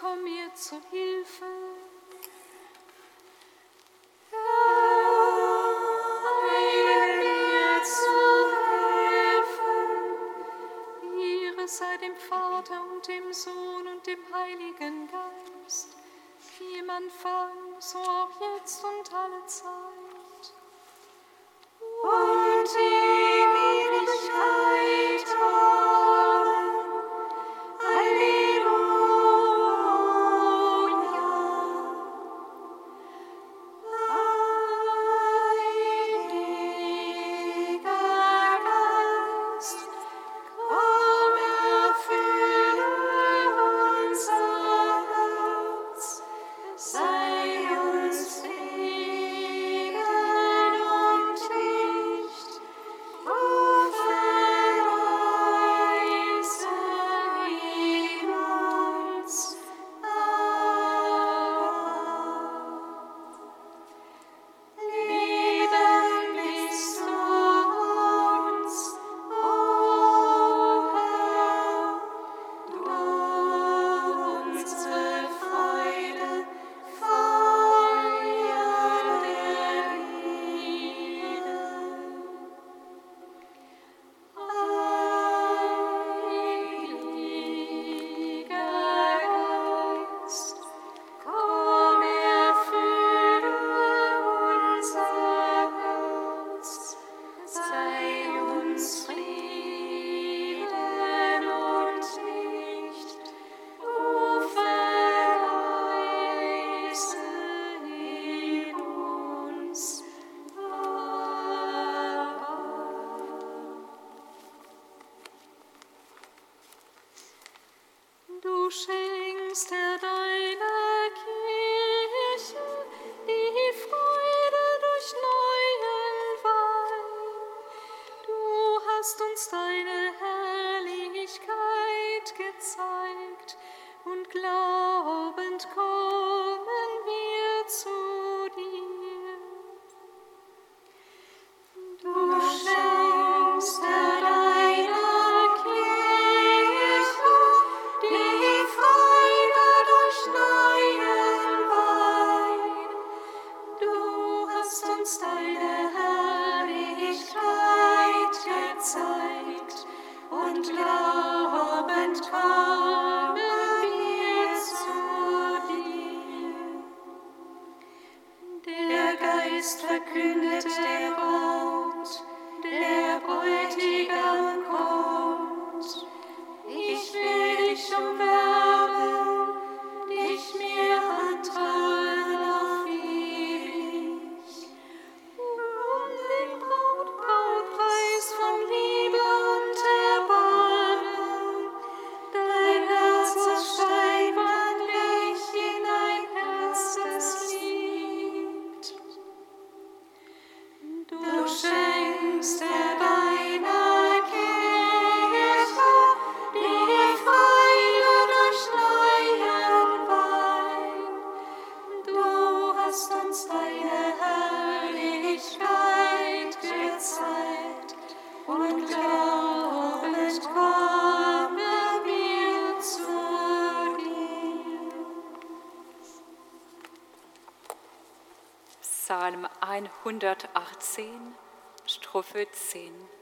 Komm mir zu Hilfe. Herr, mir zu helfen. Ihre sei dem Vater und dem Sohn und dem Heiligen Geist, wie im Anfang, so auch jetzt und alle Zeit. 118, Strophe 10.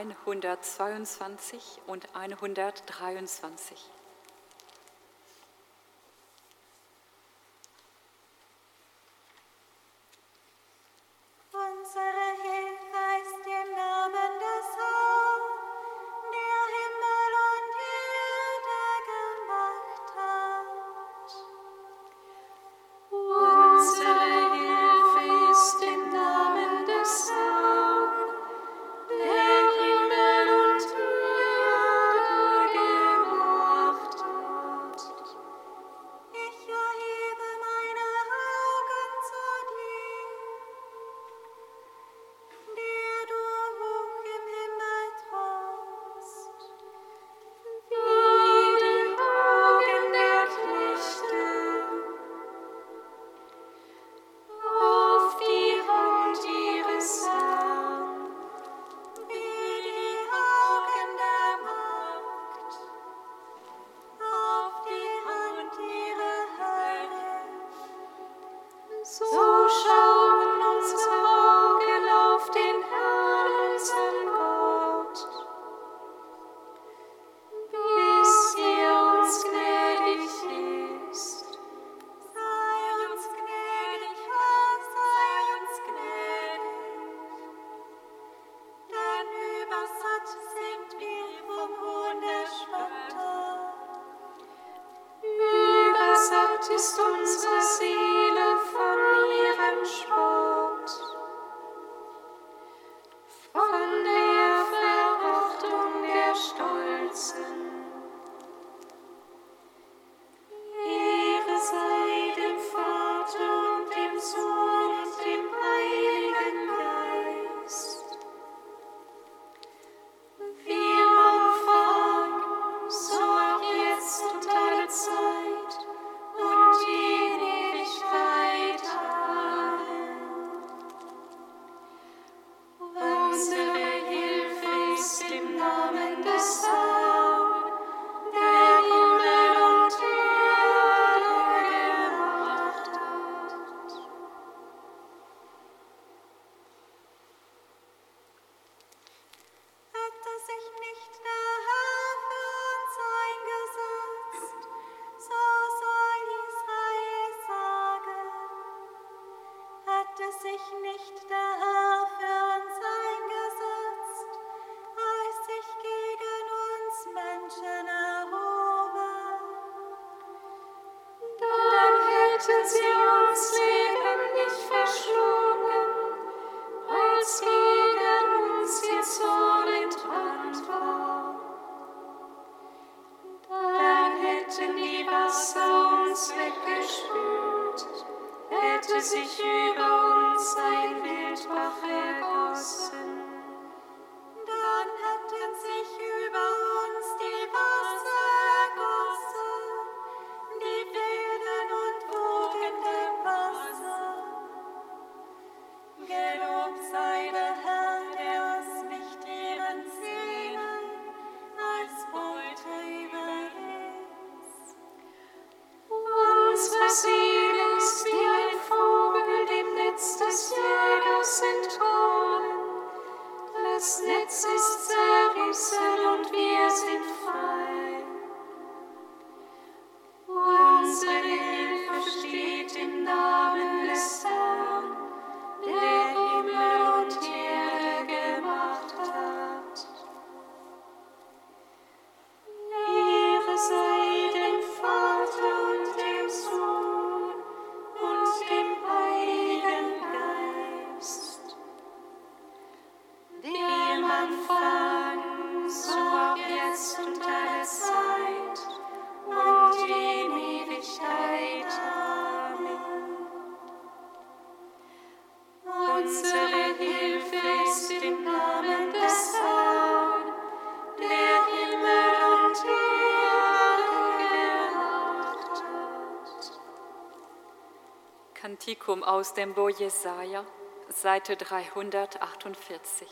Psalmen 122 und 123. Christ uns Segen. Kantikum aus dem Bo Jesaja, Seite 348.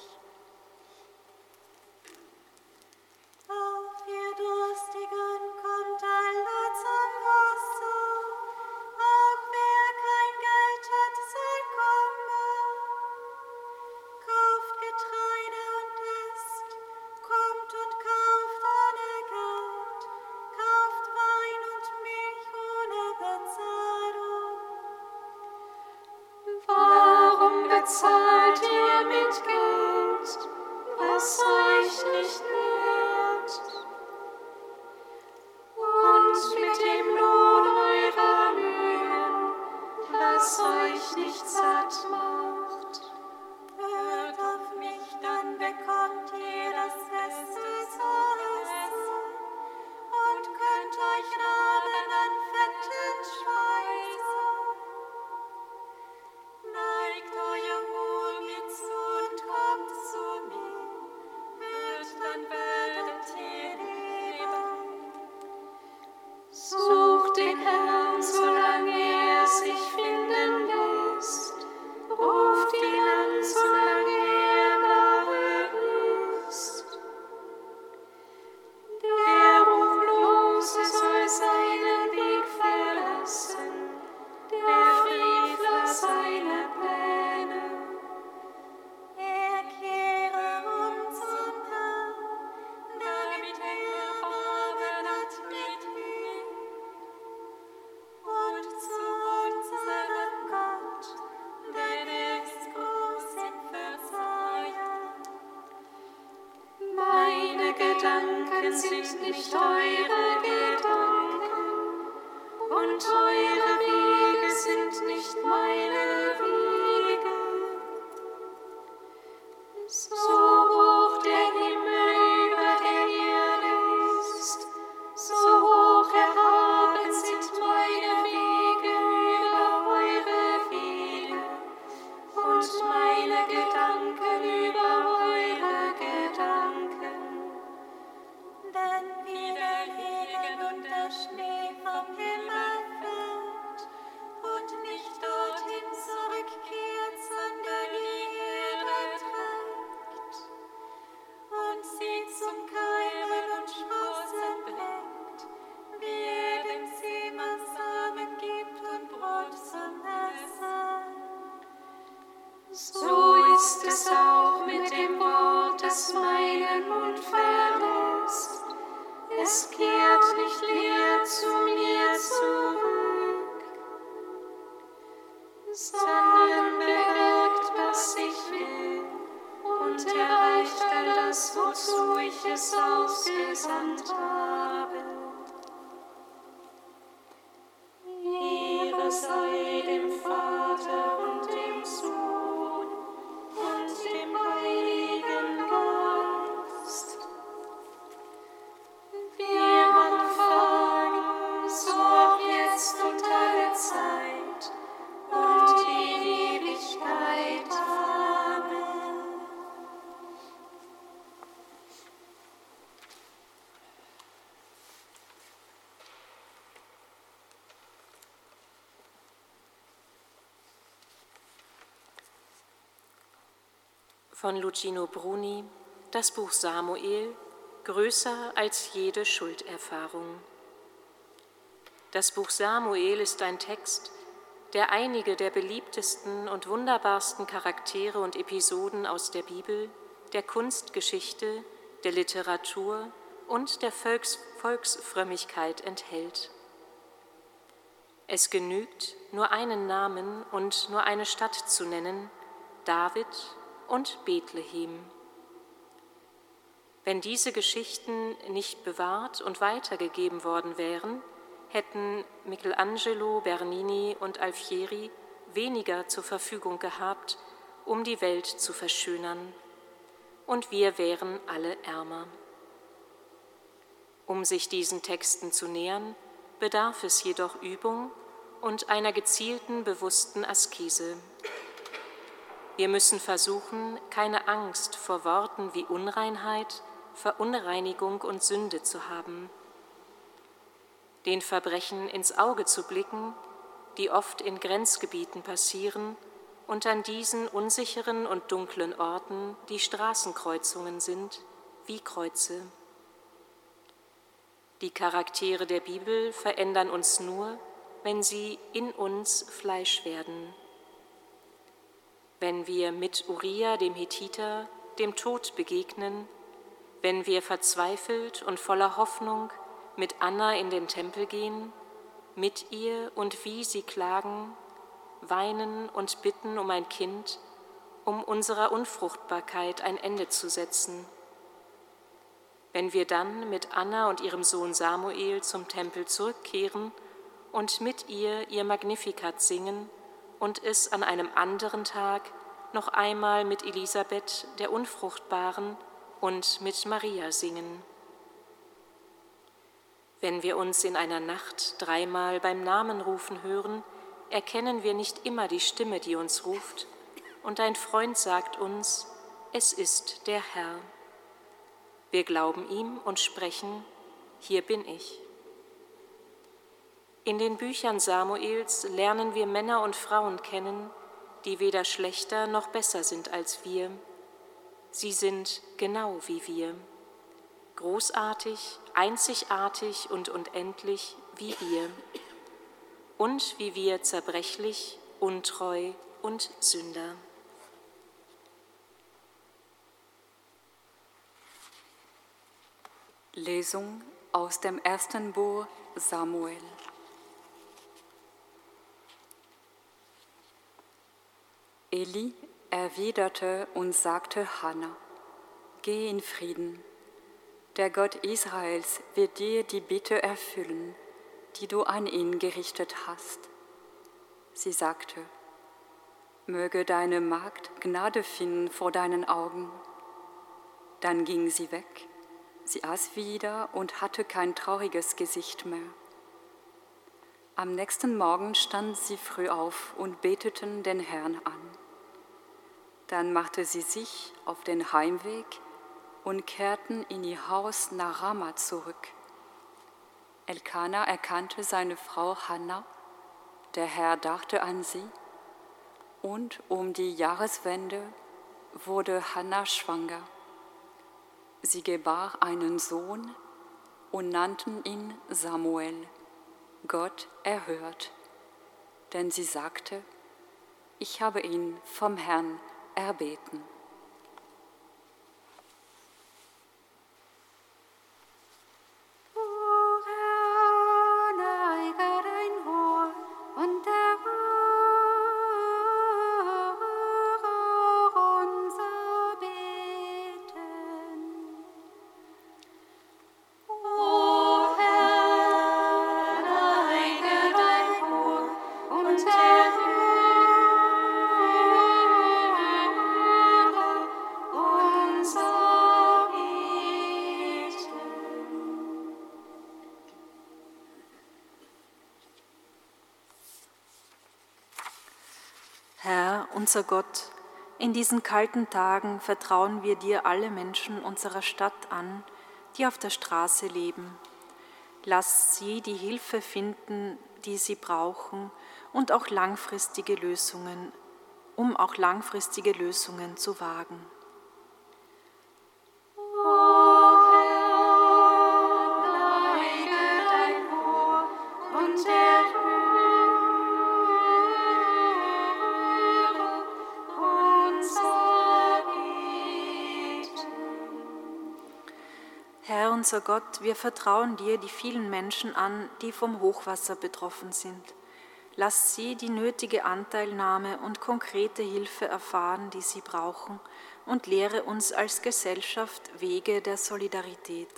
und eure Wege sind nicht meine Wege. Ist es auch mit dem Wort, das meinen Mund verlässt. Es kehrt nicht leer zu mir zurück, sondern bewirkt, was ich will und erreicht all das, wozu ich es ausgesandt habe. Von Lucino Bruni, das Buch Samuel, größer als jede Schulderfahrung. Das Buch Samuel ist ein Text, der einige der beliebtesten und wunderbarsten Charaktere und Episoden aus der Bibel, der Kunstgeschichte, der Literatur und der Volks Volksfrömmigkeit enthält. Es genügt, nur einen Namen und nur eine Stadt zu nennen, David und Bethlehem. Wenn diese Geschichten nicht bewahrt und weitergegeben worden wären, hätten Michelangelo, Bernini und Alfieri weniger zur Verfügung gehabt, um die Welt zu verschönern, und wir wären alle ärmer. Um sich diesen Texten zu nähern, bedarf es jedoch Übung und einer gezielten, bewussten Askese. Wir müssen versuchen, keine Angst vor Worten wie Unreinheit, Verunreinigung und Sünde zu haben. Den Verbrechen ins Auge zu blicken, die oft in Grenzgebieten passieren und an diesen unsicheren und dunklen Orten die Straßenkreuzungen sind, wie Kreuze. Die Charaktere der Bibel verändern uns nur, wenn sie in uns Fleisch werden. Wenn wir mit Uriah, dem Hethiter, dem Tod begegnen, wenn wir verzweifelt und voller Hoffnung mit Anna in den Tempel gehen, mit ihr und wie sie klagen, weinen und bitten um ein Kind, um unserer Unfruchtbarkeit ein Ende zu setzen. Wenn wir dann mit Anna und ihrem Sohn Samuel zum Tempel zurückkehren und mit ihr ihr Magnificat singen und es an einem anderen Tag noch einmal mit Elisabeth, der Unfruchtbaren, und mit Maria singen. Wenn wir uns in einer Nacht dreimal beim Namen rufen hören, erkennen wir nicht immer die Stimme, die uns ruft, und ein Freund sagt uns, es ist der Herr. Wir glauben ihm und sprechen, hier bin ich. In den Büchern Samuels lernen wir Männer und Frauen kennen, die weder schlechter noch besser sind als wir. Sie sind genau wie wir, großartig, einzigartig und unendlich wie wir und wie wir zerbrechlich, untreu und Sünder. Lesung aus dem ersten Buch Samuel. Eli erwiderte und sagte Hannah, geh in Frieden, Der Gott Israels wird dir die Bitte erfüllen, die du an ihn gerichtet hast. Sie sagte, möge deine Magd Gnade finden vor deinen Augen. Dann ging sie weg, sie aß wieder und hatte kein trauriges Gesicht mehr. Am nächsten Morgen stand sie früh auf und beteten den Herrn an. Dann machte sie sich auf den Heimweg und kehrten in ihr Haus nach Rama zurück. Elkanah erkannte seine Frau Hannah, der Herr dachte an sie, und um die Jahreswende wurde Hannah schwanger. Sie gebar einen Sohn und nannten ihn Samuel. Gott erhört. Denn sie sagte, ich habe ihn vom Herrn erbeten. Unser Gott, in diesen kalten Tagen vertrauen wir dir alle Menschen unserer Stadt an, die auf der Straße leben. Lass sie die Hilfe finden, die sie brauchen und auch langfristige Lösungen, um auch langfristige Lösungen zu wagen. Unser Gott, wir vertrauen dir die vielen Menschen an, die vom Hochwasser betroffen sind. Lass sie die nötige Anteilnahme und konkrete Hilfe erfahren, die sie brauchen, und lehre uns als Gesellschaft Wege der Solidarität.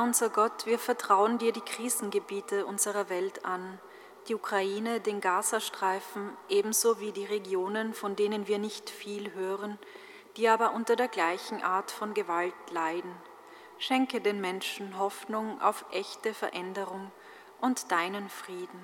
Unser Gott, wir vertrauen dir die Krisengebiete unserer Welt an, die Ukraine, den Gazastreifen, ebenso wie die Regionen, von denen wir nicht viel hören, die aber unter der gleichen Art von Gewalt leiden. Schenke den Menschen Hoffnung auf echte Veränderung und deinen Frieden.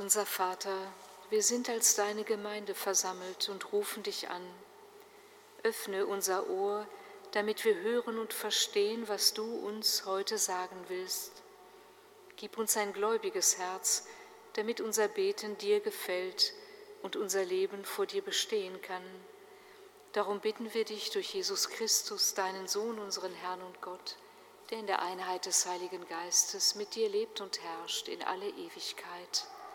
Unser Vater, wir sind als deine Gemeinde versammelt und rufen dich an. Öffne unser Ohr, damit wir hören und verstehen, was du uns heute sagen willst. Gib uns ein gläubiges Herz, damit unser Beten dir gefällt und unser Leben vor dir bestehen kann. Darum bitten wir dich durch Jesus Christus, deinen Sohn, unseren Herrn und Gott, der in der Einheit des Heiligen Geistes mit dir lebt und herrscht in alle Ewigkeit.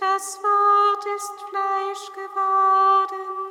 das Wort ist Fleisch geworden.